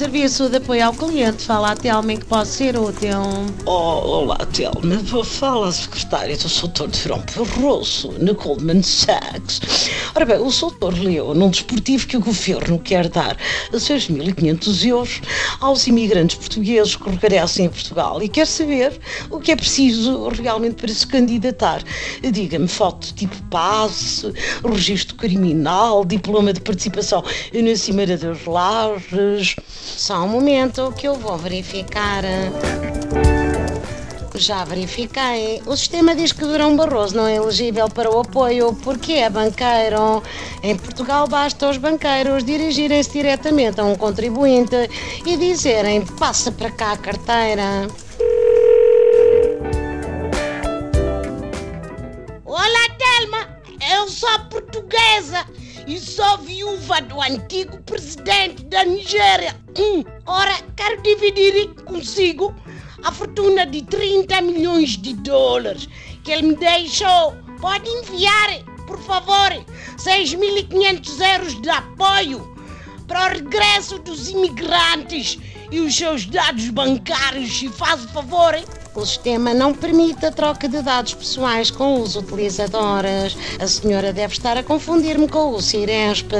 serviço de apoio ao cliente. Fala a Telma em que posso ser útil. Oh, olá, Telma. Fala a secretária do de Verão Barroso, na Goldman Sachs. Ora bem, o Soutor leu num desportivo que o governo quer dar 6.500 euros aos imigrantes portugueses que regressem a Portugal e quer saber o que é preciso realmente para se candidatar. Diga-me, foto tipo passe, registro criminal, diploma de participação na Cimeira das Lajes. Só um momento que eu vou verificar. Já verifiquei. O sistema diz que Durão Barroso não é elegível para o apoio porque é banqueiro. Em Portugal basta os banqueiros dirigirem-se diretamente a um contribuinte e dizerem passa para cá a carteira. Olá, Telma! Eu sou portuguesa e sou viúva do antigo presidente da Nigéria. Hum, ora, quero dividir consigo a fortuna de 30 milhões de dólares que ele me deixou. Pode enviar, por favor, 6.500 euros de apoio para o regresso dos imigrantes e os seus dados bancários, se faz o favor. O sistema não permite a troca de dados pessoais com os utilizadores. A senhora deve estar a confundir-me com o Ciresp.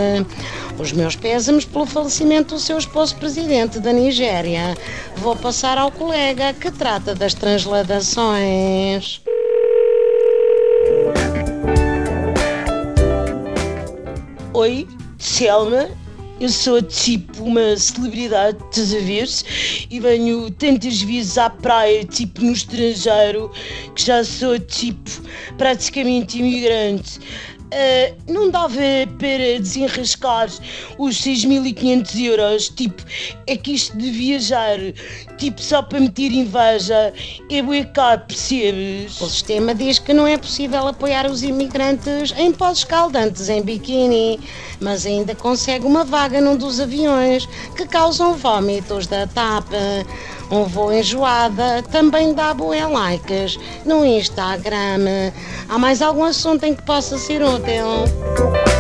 Os meus pésames pelo falecimento do seu esposo presidente da Nigéria. Vou passar ao colega que trata das transladações. Oi, Selma. Eu sou tipo uma celebridade, estás a ver E venho tantas vezes à praia, tipo no estrangeiro, que já sou tipo praticamente imigrante. Uh, não dava para desenrascar os 6.500 euros, tipo, é que isto de viajar, tipo, só para meter inveja, é bué caro, percebes? O sistema diz que não é possível apoiar os imigrantes em pós escaldantes em biquíni, mas ainda consegue uma vaga num dos aviões que causam vômitos da TAP. Um voo enjoada também dá boé likes no Instagram. Há mais algum assunto em que possa ser útil?